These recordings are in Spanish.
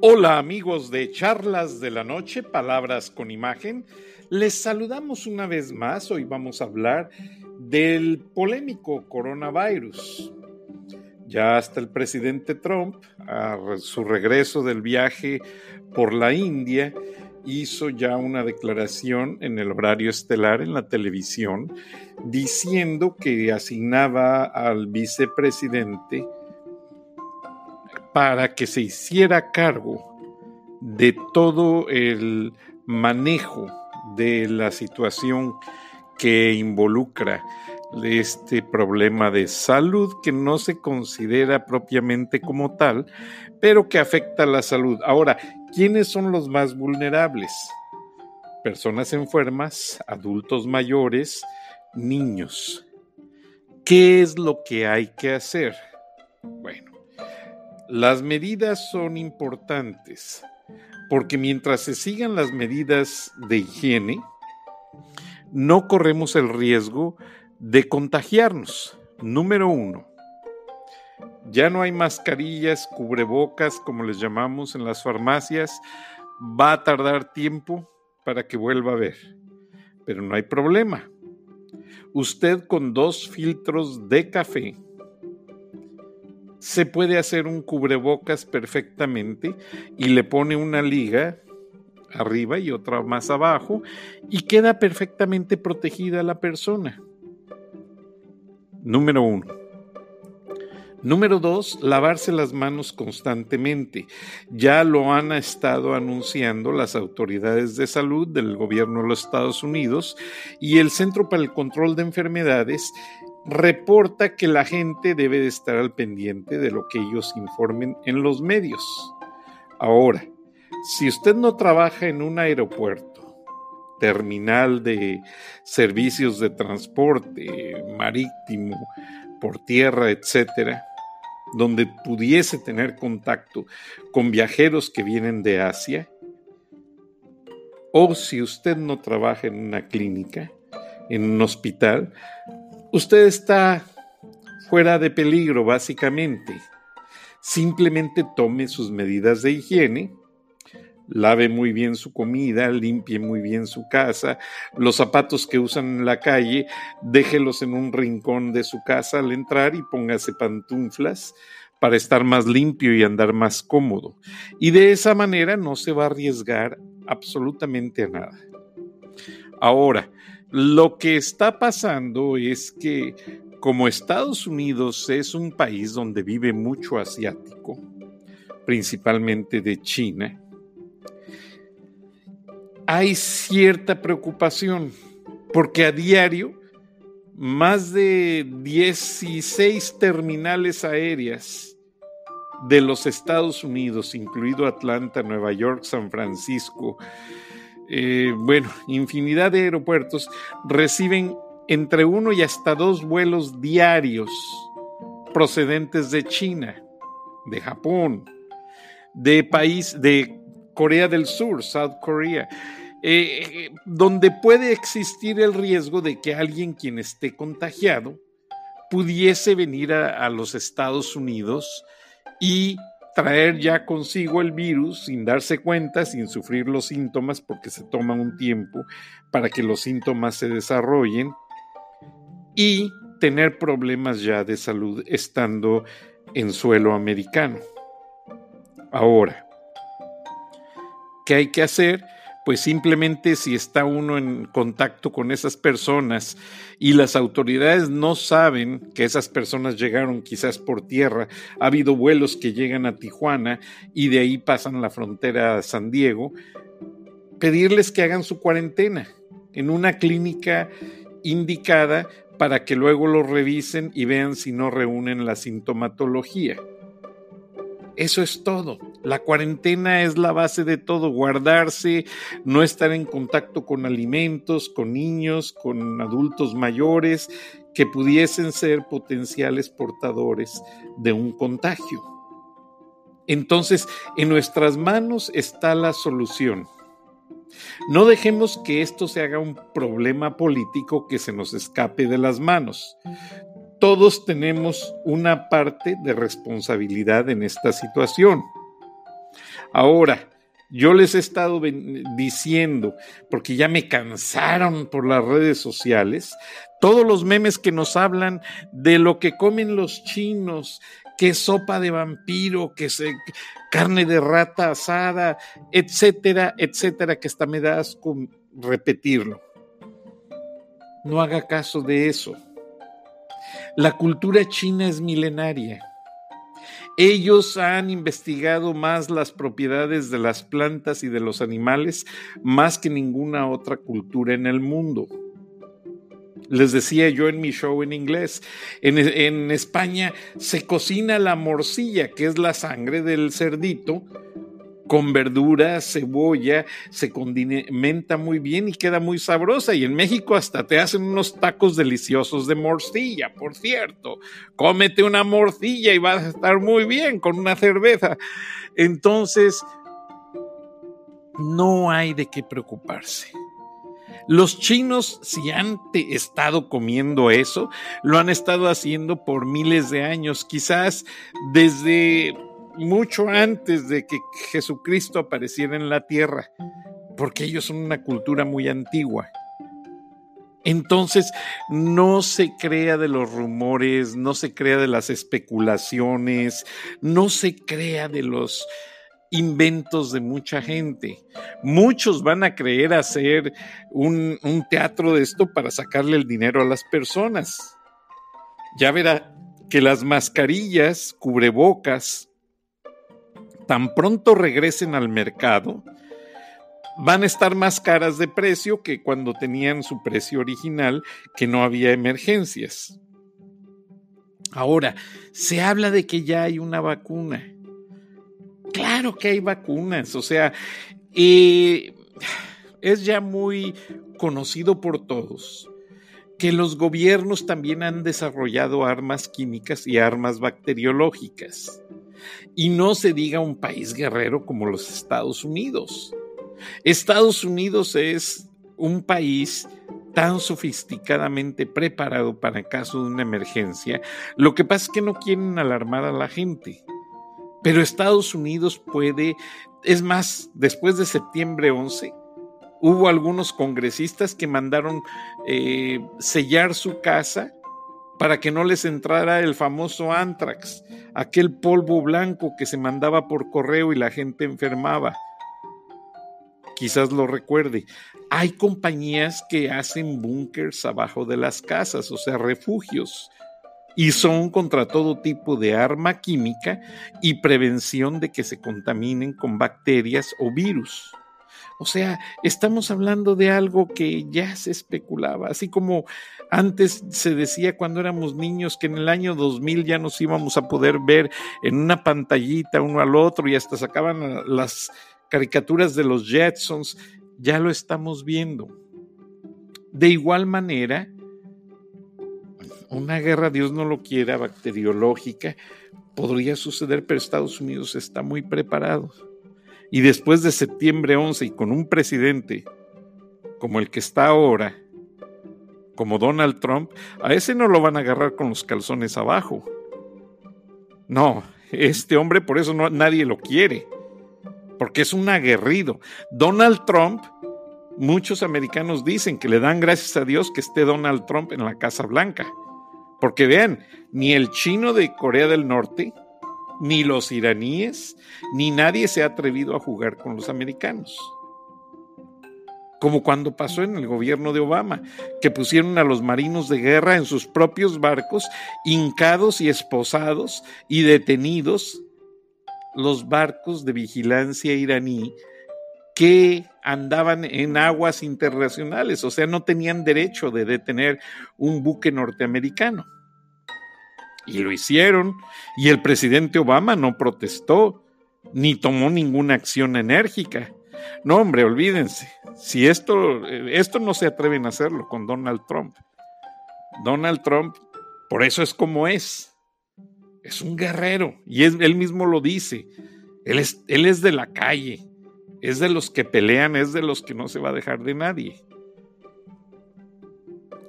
Hola amigos de Charlas de la Noche, Palabras con Imagen. Les saludamos una vez más. Hoy vamos a hablar del polémico coronavirus. Ya hasta el presidente Trump, a su regreso del viaje por la India, hizo ya una declaración en el horario estelar en la televisión diciendo que asignaba al vicepresidente para que se hiciera cargo de todo el manejo de la situación que involucra este problema de salud que no se considera propiamente como tal, pero que afecta a la salud. Ahora, ¿quiénes son los más vulnerables? Personas enfermas, adultos mayores, niños. ¿Qué es lo que hay que hacer? Bueno, las medidas son importantes porque mientras se sigan las medidas de higiene, no corremos el riesgo de contagiarnos. Número uno, ya no hay mascarillas, cubrebocas, como les llamamos en las farmacias. Va a tardar tiempo para que vuelva a ver, pero no hay problema. Usted con dos filtros de café se puede hacer un cubrebocas perfectamente y le pone una liga arriba y otra más abajo y queda perfectamente protegida la persona. Número uno. Número dos, lavarse las manos constantemente. Ya lo han estado anunciando las autoridades de salud del gobierno de los Estados Unidos y el Centro para el Control de Enfermedades reporta que la gente debe de estar al pendiente de lo que ellos informen en los medios. Ahora, si usted no trabaja en un aeropuerto, terminal de servicios de transporte marítimo, por tierra, etcétera, donde pudiese tener contacto con viajeros que vienen de Asia, o si usted no trabaja en una clínica, en un hospital, usted está fuera de peligro, básicamente. Simplemente tome sus medidas de higiene, lave muy bien su comida, limpie muy bien su casa, los zapatos que usan en la calle, déjelos en un rincón de su casa al entrar y póngase pantuflas para estar más limpio y andar más cómodo. Y de esa manera no se va a arriesgar absolutamente a nada. Ahora, lo que está pasando es que como Estados Unidos es un país donde vive mucho asiático, principalmente de China, hay cierta preocupación porque a diario más de 16 terminales aéreas de los Estados Unidos, incluido Atlanta, Nueva York, San Francisco, eh, bueno, infinidad de aeropuertos reciben entre uno y hasta dos vuelos diarios procedentes de China, de Japón, de país, de Corea del Sur, South Korea, eh, donde puede existir el riesgo de que alguien quien esté contagiado pudiese venir a los Estados Unidos y traer ya consigo el virus sin darse cuenta, sin sufrir los síntomas, porque se toma un tiempo para que los síntomas se desarrollen y tener problemas ya de salud estando en suelo americano. Ahora, ¿qué hay que hacer? Pues simplemente si está uno en contacto con esas personas y las autoridades no saben que esas personas llegaron quizás por tierra, ha habido vuelos que llegan a Tijuana y de ahí pasan la frontera a San Diego, pedirles que hagan su cuarentena en una clínica indicada para que luego lo revisen y vean si no reúnen la sintomatología. Eso es todo. La cuarentena es la base de todo, guardarse, no estar en contacto con alimentos, con niños, con adultos mayores que pudiesen ser potenciales portadores de un contagio. Entonces, en nuestras manos está la solución. No dejemos que esto se haga un problema político que se nos escape de las manos todos tenemos una parte de responsabilidad en esta situación. Ahora, yo les he estado diciendo, porque ya me cansaron por las redes sociales, todos los memes que nos hablan de lo que comen los chinos, que sopa de vampiro, que se, carne de rata asada, etcétera, etcétera, que hasta me da asco repetirlo. No haga caso de eso. La cultura china es milenaria. Ellos han investigado más las propiedades de las plantas y de los animales más que ninguna otra cultura en el mundo. Les decía yo en mi show en inglés, en, España se cocina la morcilla, que es la sangre del cerdito, con verdura, cebolla, se condimenta muy bien y queda muy sabrosa. Y en México hasta te hacen unos tacos deliciosos de morcilla, por cierto. Cómete una morcilla y vas a estar muy bien con una cerveza. Entonces, no hay de qué preocuparse. Los chinos, si han estado comiendo eso, lo han estado haciendo por miles de años, quizás desde mucho antes de que Jesucristo apareciera en la tierra, porque ellos son una cultura muy antigua. Entonces, no se crea de los rumores, no se crea de las especulaciones, no se crea de los inventos de mucha gente. Muchos van a creer hacer un, un teatro de esto para sacarle el dinero a las personas. Ya verá que las mascarillas, cubrebocas, tan pronto regresen al mercado, van a estar más caras de precio que cuando tenían su precio original, que no había emergencias. Ahora, se habla de que ya hay una vacuna. Claro que hay vacunas, o sea, eh, es ya muy conocido por todos que los gobiernos también han desarrollado armas químicas y armas bacteriológicas. Y no se diga un país guerrero como los Estados Unidos. Estados Unidos es un país tan sofisticadamente preparado para el caso de una emergencia. Lo que pasa es que no quieren alarmar a la gente. Pero Estados Unidos puede, es más, después de septiembre 11, hubo algunos congresistas que mandaron eh, sellar su casa para que no les entrara el famoso anthrax, aquel polvo blanco que se mandaba por correo y la gente enfermaba. Quizás lo recuerde. Hay compañías que hacen búnkers abajo de las casas, o sea, refugios, y son contra todo tipo de arma química y prevención de que se contaminen con bacterias o virus. O sea, estamos hablando de algo que ya se especulaba, así como antes se decía cuando éramos niños que en el año 2000 ya nos íbamos a poder ver en una pantallita uno al otro y hasta sacaban las caricaturas de los Jetsons, ya lo estamos viendo. De igual manera, una guerra, Dios no lo quiera, bacteriológica, podría suceder, pero Estados Unidos está muy preparado. Y después de septiembre 11 y con un presidente como el que está ahora, como Donald Trump, a ese no lo van a agarrar con los calzones abajo. No, este hombre por eso no, nadie lo quiere, porque es un aguerrido. Donald Trump, muchos americanos dicen que le dan gracias a Dios que esté Donald Trump en la Casa Blanca, porque vean, ni el chino de Corea del Norte, ni los iraníes, ni nadie se ha atrevido a jugar con los americanos. Como cuando pasó en el gobierno de Obama, que pusieron a los marinos de guerra en sus propios barcos, hincados y esposados y detenidos los barcos de vigilancia iraní que andaban en aguas internacionales, o sea, no tenían derecho de detener un buque norteamericano. Y lo hicieron. Y el presidente Obama no protestó, ni tomó ninguna acción enérgica. No, hombre, olvídense. Si esto, esto no se atreven a hacerlo con Donald Trump. Donald Trump, por eso es como es. Es un guerrero. Y él mismo lo dice. Él es, él es de la calle. Es de los que pelean, es de los que no se va a dejar de nadie.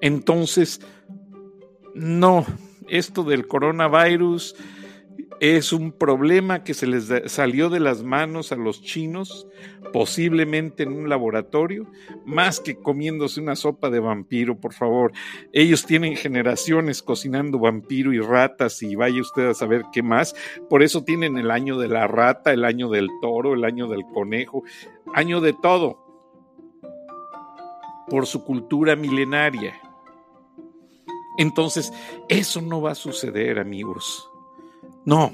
Entonces, no, esto del coronavirus es un problema que se les salió de las manos a los chinos, posiblemente en un laboratorio, más que comiéndose una sopa de vampiro, por favor. Ellos tienen generaciones cocinando vampiro y ratas y vaya usted a saber qué más. Por eso tienen el año de la rata, el año del toro, el año del conejo, año de todo, por su cultura milenaria. Entonces, eso no va a suceder, amigos. No,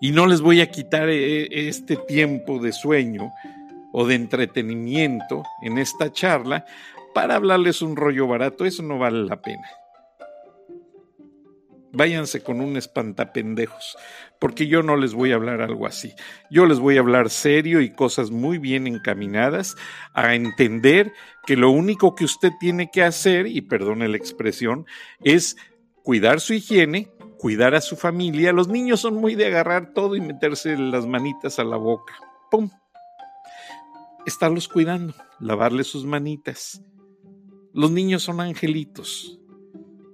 y no les voy a quitar eh, este tiempo de sueño o de entretenimiento en esta charla para hablarles un rollo barato, eso no vale la pena. Váyanse con un espantapendejos, porque yo no les voy a hablar algo así. Yo les voy a hablar serio y cosas muy bien encaminadas a entender que lo único que usted tiene que hacer, y perdone la expresión, es cuidar su higiene, cuidar a su familia. Los niños son muy de agarrar todo y meterse las manitas a la boca. ¡Pum! Estarlos cuidando, lavarle sus manitas. Los niños son angelitos.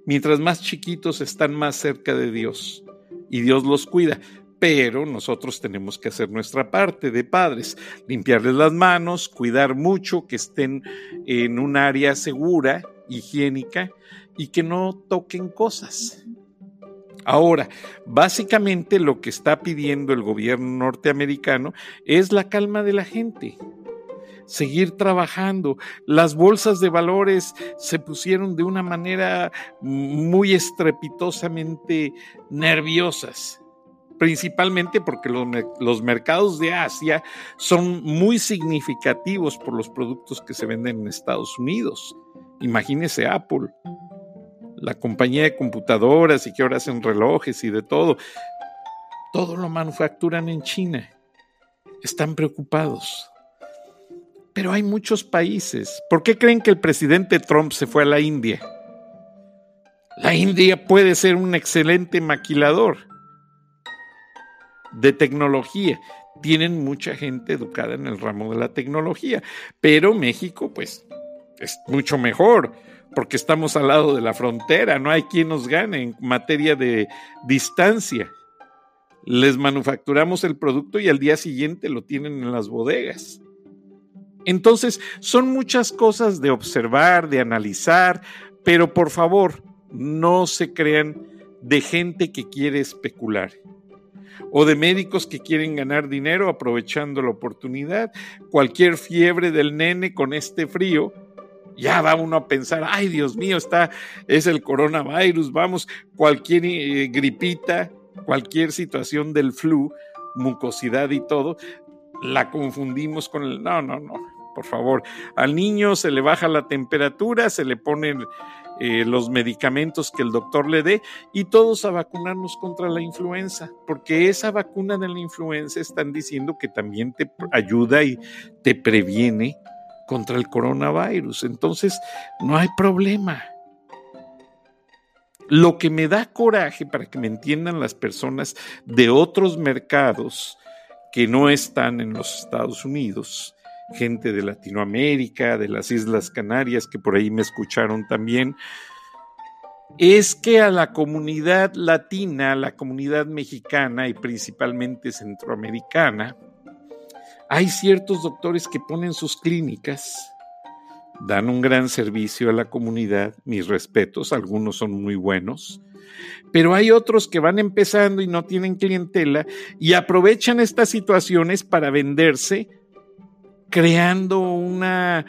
Mientras más chiquitos están más cerca de Dios y Dios los cuida. Pero nosotros tenemos que hacer nuestra parte de padres, limpiarles las manos, cuidar mucho, que estén en un área segura, higiénica y que no toquen cosas. Ahora, básicamente lo que está pidiendo el gobierno norteamericano es la calma de la gente. Seguir trabajando. Las bolsas de valores se pusieron de una manera muy estrepitosamente nerviosas principalmente porque los, mercados de Asia son muy significativos por los productos que se venden en Estados Unidos. Imagínese Apple, la compañía de computadoras y que ahora hacen relojes y de todo, todo lo manufacturan en China. Están preocupados. Pero hay muchos países. ¿Por qué creen que el presidente Trump se fue a la India? La India puede ser un excelente maquilador de tecnología. Tienen mucha gente educada en el ramo de la tecnología, pero México pues es mucho mejor porque estamos al lado de la frontera, no hay quien nos gane en materia de distancia. Les manufacturamos el producto y al día siguiente lo tienen en las bodegas. Entonces, son muchas cosas de observar, de analizar, pero por favor, no se crean de gente que quiere especular o de médicos que quieren ganar dinero aprovechando la oportunidad. Cualquier fiebre del nene con este frío ya va uno a pensar, ay Dios mío, está, es el coronavirus, vamos, cualquier eh, gripita, cualquier situación del flu, mucosidad y todo, la confundimos con el, no, no, no, por favor, al niño se le baja la temperatura, se le ponen eh, los medicamentos que el doctor le dé y todos a vacunarnos contra la influenza, porque esa vacuna de la influenza están diciendo que también te ayuda y te previene contra el coronavirus. Entonces, no hay problema. Lo que me da coraje, para que me entiendan las personas de otros mercados que no están en los Estados Unidos, gente de Latinoamérica, de las Islas Canarias, que por ahí me escucharon también, es que a la comunidad latina, la comunidad mexicana y principalmente centroamericana, hay ciertos doctores que ponen sus clínicas, dan un gran servicio a la comunidad, mis respetos, algunos son muy buenos, pero hay otros que van empezando y no tienen clientela y aprovechan estas situaciones para venderse, creando una,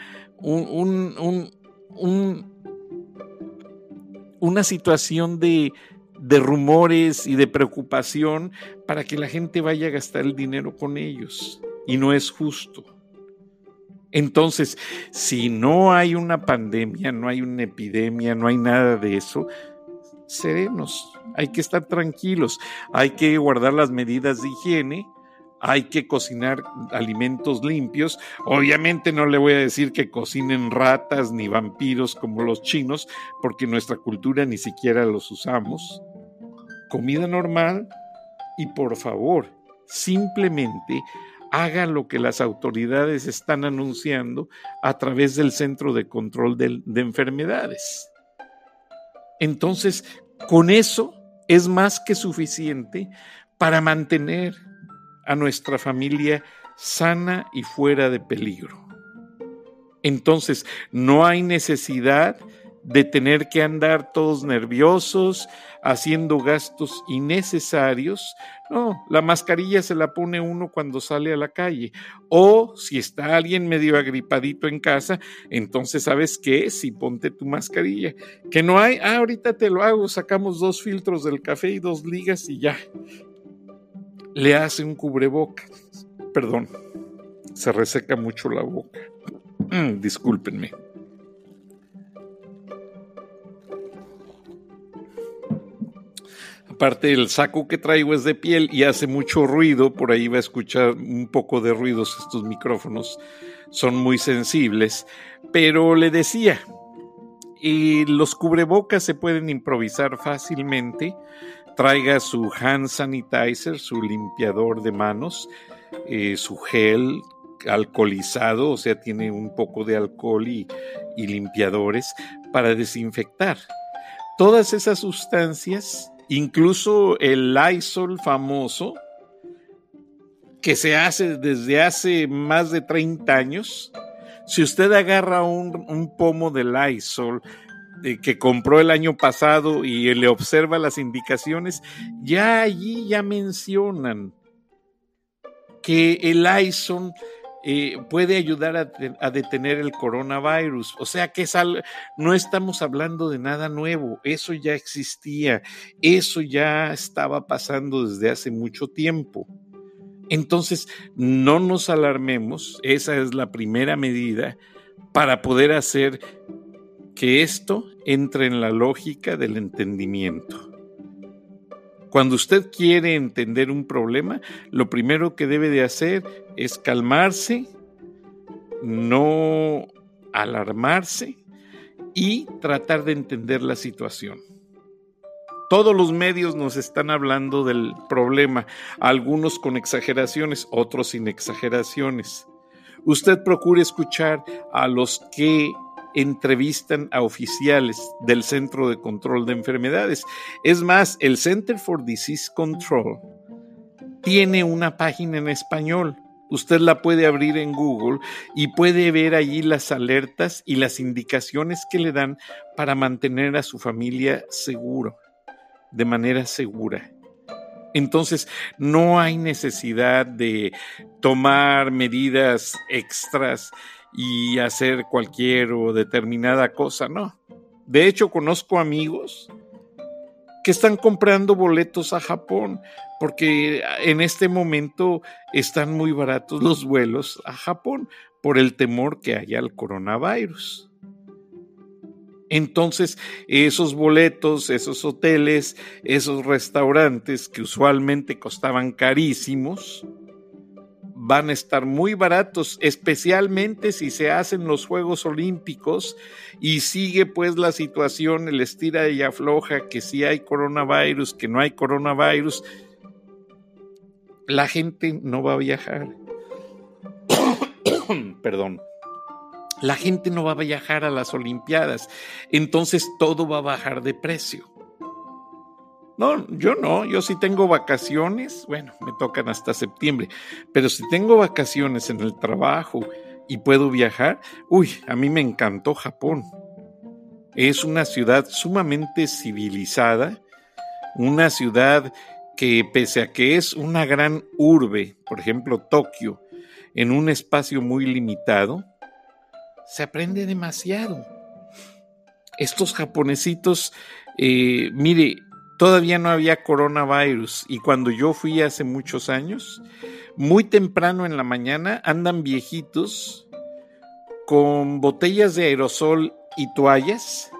una situación de, de rumores y de preocupación para que la gente vaya a gastar el dinero con ellos. Y no es justo. Entonces, si no hay una pandemia, no hay una epidemia, no hay nada de eso, serenos, hay que estar tranquilos, hay que guardar las medidas de higiene, hay que cocinar alimentos limpios. Obviamente no le voy a decir que cocinen ratas ni vampiros como los chinos, porque nuestra cultura ni siquiera los usamos. Comida normal y por favor, simplemente haga lo que las autoridades están anunciando a través del Centro de Control de, Enfermedades. Entonces, con eso es más que suficiente para mantener a nuestra familia sana y fuera de peligro. Entonces, no hay necesidad de tener que andar todos nerviosos, haciendo gastos innecesarios. No, la mascarilla se la pone uno cuando sale a la calle. O si está alguien medio agripadito en casa, entonces sabes qué, si ponte tu mascarilla. Que no hay, ah, ahorita te lo hago, sacamos dos filtros del café y dos ligas y ya. Le hace un cubrebocas. Perdón, se reseca mucho la boca. Mm, discúlpenme. Aparte, el saco que traigo es de piel y hace mucho ruido. Por ahí va a escuchar un poco de ruidos estos micrófonos. Son muy sensibles. Pero le decía, y los cubrebocas se pueden improvisar fácilmente. Traiga su hand sanitizer, su limpiador de manos, eh, su gel alcoholizado, o sea, tiene un poco de alcohol y, limpiadores para desinfectar. Todas esas sustancias, incluso el Lysol famoso, que se hace desde hace más de 30 años, si usted agarra un, pomo de Lysol que compró el año pasado y le observa las indicaciones, ya allí ya mencionan que el Lysol eh, puede ayudar a, detener el coronavirus. O sea que es no estamos hablando de nada nuevo, eso ya existía, eso ya estaba pasando desde hace mucho tiempo. Entonces, no nos alarmemos, esa es la primera medida para poder hacer que esto entre en la lógica del entendimiento. Cuando usted quiere entender un problema, lo primero que debe de hacer es calmarse, no alarmarse y tratar de entender la situación. Todos los medios nos están hablando del problema, algunos con exageraciones, otros sin exageraciones. Usted procure escuchar a los que entrevistan a oficiales del Centro de Control de Enfermedades. Es más, el Center for Disease Control tiene una página en español. Usted la puede abrir en Google y puede ver allí las alertas y las indicaciones que le dan para mantener a su familia seguro, de manera segura. Entonces, no hay necesidad de tomar medidas extras y hacer cualquier o determinada cosa, no. De hecho, conozco amigos que están comprando boletos a Japón porque en este momento están muy baratos los vuelos a Japón por el temor que haya al coronavirus. Entonces, esos boletos, esos hoteles, esos restaurantes que usualmente costaban carísimos, van a estar muy baratos, especialmente si se hacen los Juegos Olímpicos y sigue pues la situación, el estira y afloja, que si hay coronavirus, que no hay coronavirus, la gente no va a viajar. Perdón. La gente no va a viajar a las Olimpiadas, entonces todo va a bajar de precio. No, yo no, yo sí tengo vacaciones, bueno, me tocan hasta septiembre, pero si tengo vacaciones en el trabajo y puedo viajar, uy, a mí me encantó Japón. Es una ciudad sumamente civilizada, una ciudad que pese a que es una gran urbe, por ejemplo Tokio, en un espacio muy limitado, se aprende demasiado. Estos japonesitos, eh, mire, todavía no había coronavirus y cuando yo fui hace muchos años, muy temprano en la mañana andan viejitos con botellas de aerosol y toallas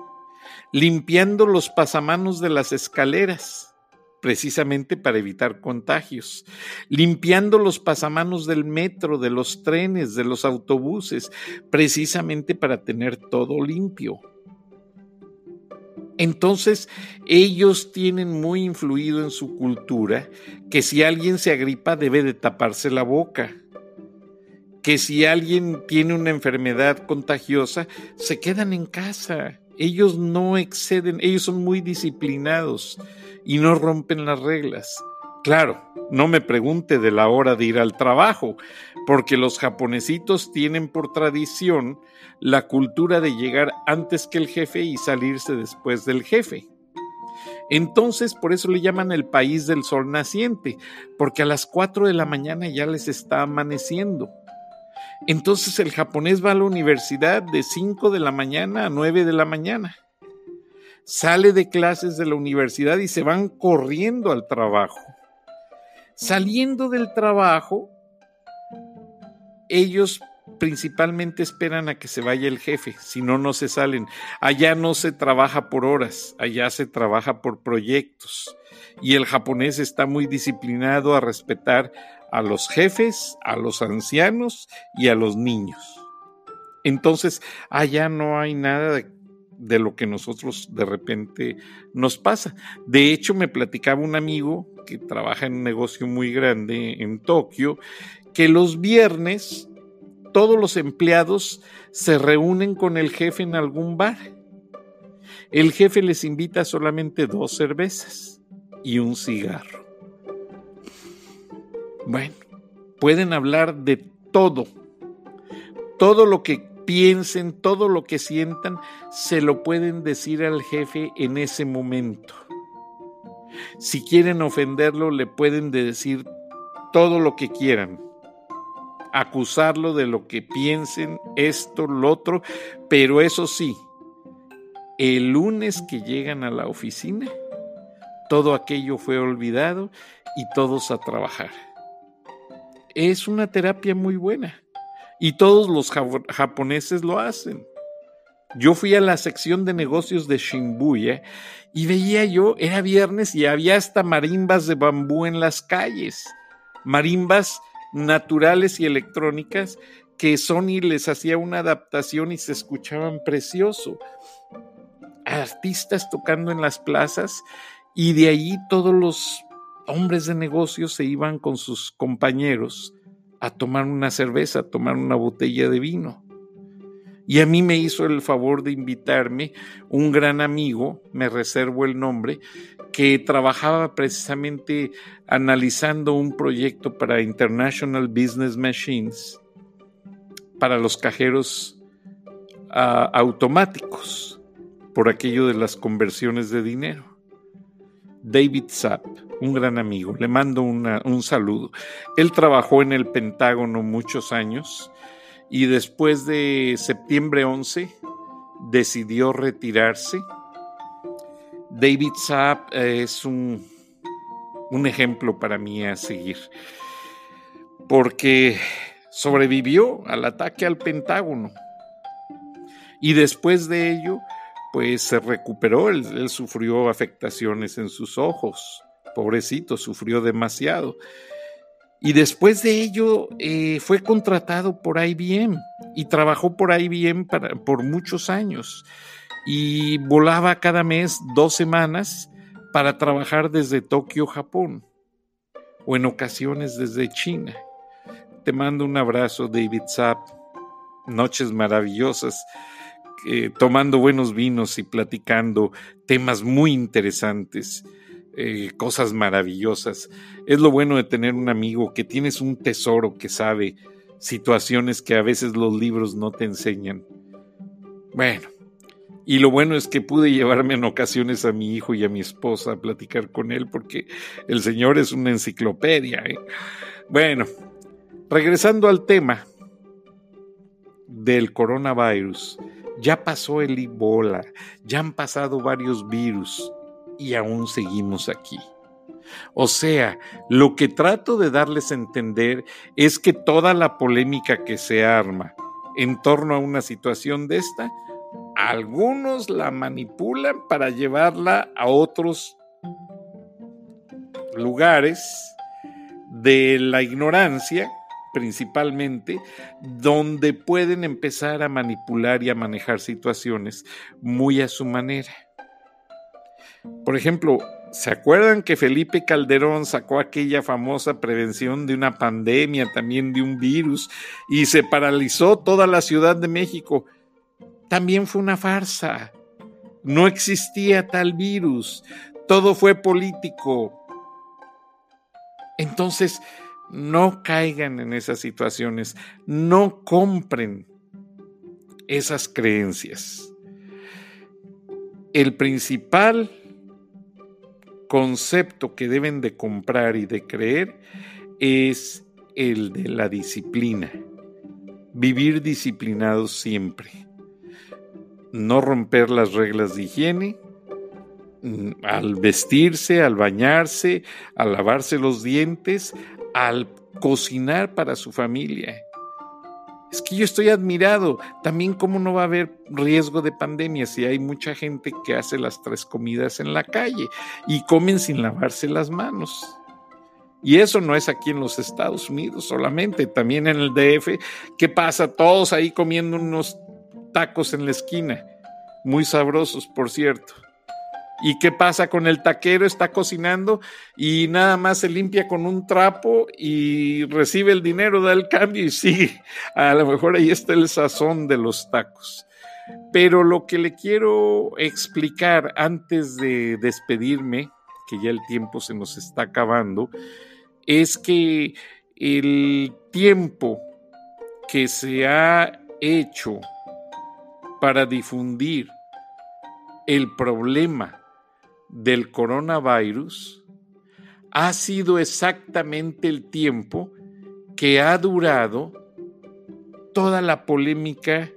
limpiando los pasamanos de las escaleras precisamente para evitar contagios, limpiando los pasamanos del metro, de los trenes, de los autobuses, precisamente para tener todo limpio. Entonces, ellos tienen muy influido en su cultura que si alguien se agripa debe de taparse la boca, que si alguien tiene una enfermedad contagiosa, se quedan en casa. Ellos no exceden, ellos son muy disciplinados y no rompen las reglas. Claro, No me pregunte de la hora de ir al trabajo, porque los japonesitos tienen por tradición la cultura de llegar antes que el jefe y salirse después del jefe. Entonces, por eso le llaman el país del sol naciente, porque a las 4 de la mañana ya les está amaneciendo. Entonces el japonés va a la universidad de 5 de la mañana a 9 de la mañana. Sale de clases de la universidad y se van corriendo al trabajo. Saliendo del trabajo, ellos principalmente esperan a que se vaya el jefe, si no, no se salen. Allá no se trabaja por horas, allá se trabaja por proyectos. Y el japonés está muy disciplinado a respetar a los jefes, a los ancianos y a los niños. Entonces, allá no hay nada de, de, lo que nosotros de repente nos pasa. De hecho, me platicaba un amigo que trabaja en un negocio muy grande en Tokio, que los viernes todos los empleados se reúnen con el jefe en algún bar. El jefe les invita solamente dos cervezas y un cigarro. Bueno, pueden hablar de todo. Todo lo que piensen, todo lo que sientan, se lo pueden decir al jefe en ese momento. Si quieren ofenderlo, le pueden decir todo lo que quieran, acusarlo de lo que piensen, esto, lo otro, pero eso sí, el lunes que llegan a la oficina, todo aquello fue olvidado y todos a trabajar es una terapia muy buena y todos los japoneses lo hacen. Yo fui a la sección de negocios de Shibuya y veía yo, era viernes y había hasta marimbas de bambú en las calles, marimbas naturales y electrónicas que Sony les hacía una adaptación y se escuchaban precioso. Artistas tocando en las plazas y de allí todos los hombres de negocios se iban con sus compañeros a tomar una cerveza, a tomar una botella de vino. Y a mí me hizo el favor de invitarme un gran amigo, me reservo el nombre, que trabajaba precisamente analizando un proyecto para International Business Machines, para los cajeros ah, automáticos, por aquello de las conversiones de dinero. David Zapp un gran amigo. Le mando un saludo. Él trabajó en el Pentágono muchos años y después de septiembre 11 decidió retirarse. David Saab es un, un ejemplo para mí a seguir porque sobrevivió al ataque al Pentágono y después de ello pues se recuperó, él, sufrió afectaciones en sus ojos, pobrecito, sufrió demasiado. Y después de ello eh, fue contratado por IBM y trabajó por IBM por muchos años. Y volaba cada mes dos semanas para trabajar desde Tokio, Japón, o en ocasiones desde China. Te mando un abrazo, David Zapp. Noches maravillosas, eh, tomando buenos vinos y platicando temas muy interesantes. Eh, cosas maravillosas. Es lo bueno de tener un amigo que tienes un tesoro que sabe situaciones que a veces los libros no te enseñan. Bueno, y lo bueno es que pude llevarme en ocasiones a mi hijo y a mi esposa a platicar con él porque el señor es una enciclopedia. ¿eh? Bueno, regresando al tema del coronavirus, ya pasó el Ebola, ya han pasado varios virus y aún seguimos aquí. O sea, lo que trato de darles a entender es que toda la polémica que se arma en torno a una situación de esta, algunos la manipulan para llevarla a otros lugares de la ignorancia, principalmente, donde pueden empezar a manipular y a manejar situaciones muy a su manera. Por ejemplo, ¿se acuerdan que Felipe Calderón sacó aquella famosa prevención de una pandemia, también de un virus, y se paralizó toda la Ciudad de México? También fue una farsa. No existía tal virus. Todo fue político. Entonces, no caigan en esas situaciones, no compren esas creencias. El principal concepto que deben de comprar y de creer es el de la disciplina. Vivir disciplinados siempre. No romper las reglas de higiene, mm, al vestirse, al bañarse, al lavarse los dientes, al cocinar para su familia. Es que yo estoy admirado. También cómo no va a haber riesgo de pandemia si hay mucha gente que hace las tres comidas en la calle y comen sin lavarse las manos. Y eso no es aquí en los Estados Unidos solamente, también en el DF. ¿Qué pasa? Todos ahí comiendo unos tacos en la esquina. Muy sabrosos, por cierto. ¿Y qué pasa con el taquero? Está cocinando y nada más se limpia con un trapo y recibe el dinero, da el cambio y sigue. A lo mejor ahí está el sazón de los tacos. Pero lo que le quiero explicar antes de despedirme, que ya el tiempo se nos está acabando, es que el tiempo que se ha hecho para difundir el problema del coronavirus ha sido exactamente el tiempo que ha durado toda la polémica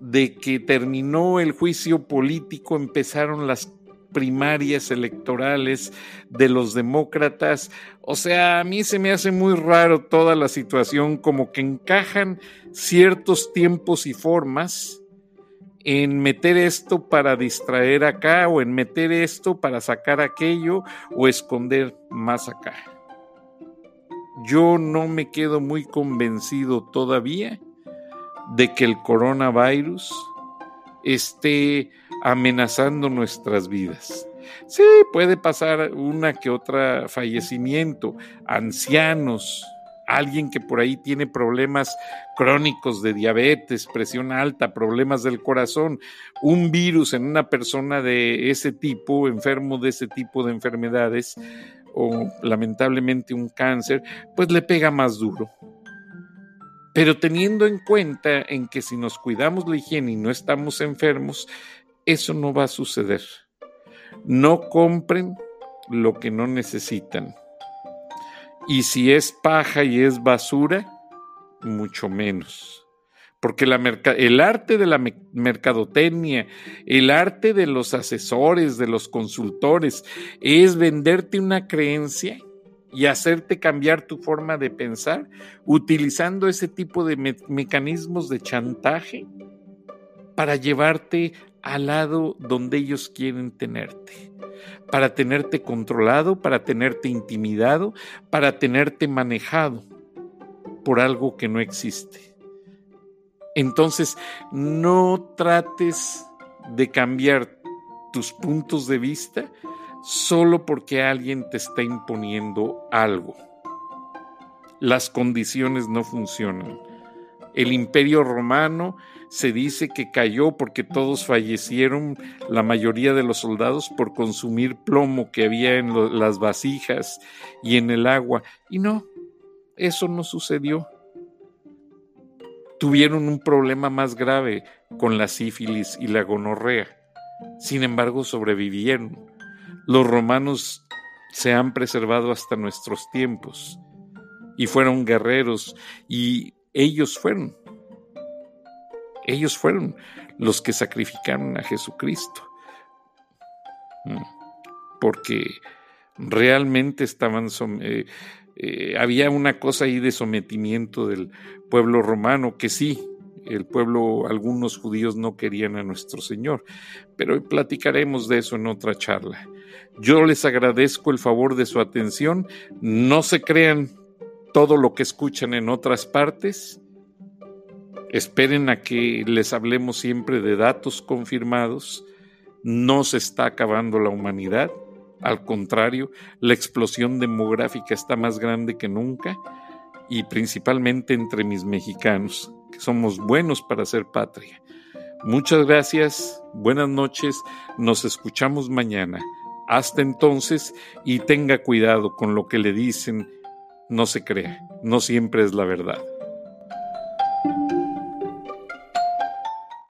de que terminó el juicio político, empezaron las primarias electorales de los demócratas. O sea, a mí se me hace muy raro toda la situación, como que encajan ciertos tiempos y formas en meter esto para distraer acá o en meter esto para sacar aquello o esconder más acá. Yo no me quedo muy convencido todavía de que el coronavirus esté amenazando nuestras vidas. Sí, puede pasar una que otra fallecimiento, ancianos, alguien que por ahí tiene problemas crónicos de diabetes, presión alta, problemas del corazón, un virus en una persona de ese tipo, enfermo de ese tipo de enfermedades, o lamentablemente un cáncer, pues le pega más duro. Pero teniendo en cuenta en que si nos cuidamos la higiene y no estamos enfermos, eso no va a suceder. No compren lo que no necesitan. Y si es paja y es basura, mucho menos. Porque el arte de la mercadotecnia, el arte de los asesores, de los consultores, es venderte una creencia y hacerte cambiar tu forma de pensar utilizando ese tipo de mecanismos de chantaje para llevarte al lado donde ellos quieren tenerte para tenerte controlado, para tenerte intimidado, para tenerte manejado por algo que no existe. Entonces, no trates de cambiar tus puntos de vista solo porque alguien te está imponiendo algo. Las condiciones no funcionan. El imperio romano se dice que cayó porque todos fallecieron, la mayoría de los soldados, por consumir plomo que había en las vasijas y en el agua. Y no, eso no sucedió. Tuvieron un problema más grave con la sífilis y la gonorrea. Sin embargo, sobrevivieron. Los romanos se han preservado hasta nuestros tiempos y fueron guerreros y ellos fueron ellos fueron los que sacrificaron a Jesucristo. Mm. Porque realmente estaban... Eh, eh, había una cosa ahí de sometimiento del pueblo romano que sí, el pueblo, algunos judíos no querían a nuestro Señor, pero platicaremos de eso en otra charla. Yo les agradezco el favor de su atención, no se crean todo lo que escuchan en otras partes, Esperen a que les hablemos siempre de datos confirmados. No se está acabando la humanidad. Al contrario, la explosión demográfica está más grande que nunca y principalmente entre mis mexicanos, que somos buenos para ser patria. Muchas gracias, buenas noches, nos escuchamos mañana. hasta entonces y tenga cuidado con lo que le dicen, no se crea, no siempre es la verdad.